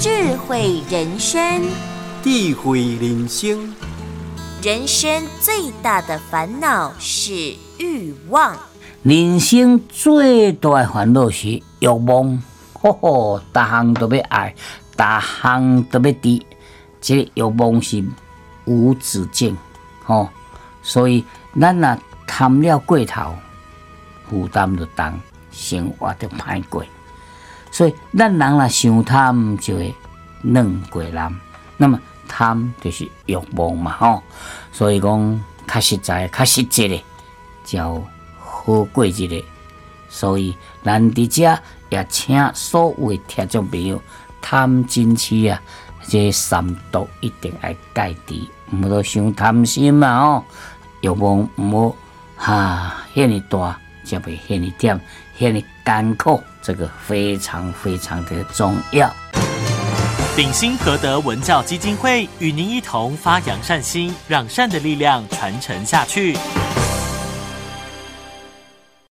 智慧人生，智慧人生。人生最大的烦恼是欲望。人生最大的烦恼是欲望。吼吼，逐项都要爱，逐项都要知，这个欲望是无止境。吼，所以咱若贪了过头，负担就重，生活就歹过。所以咱人若想贪，就会软过人。那么贪就是欲望嘛，吼。所以讲，较实在、较实际的，就好过日子。所以咱伫遮也请所有听众朋友贪真痴啊，这三毒一定要戒除，毋好想贪心嘛，吼。欲望毋好哈，遐尼大，就袂遐尼点，遐尼艰苦。这个非常非常的重要。鼎新和德文教基金会与您一同发扬善心，让善的力量传承下去。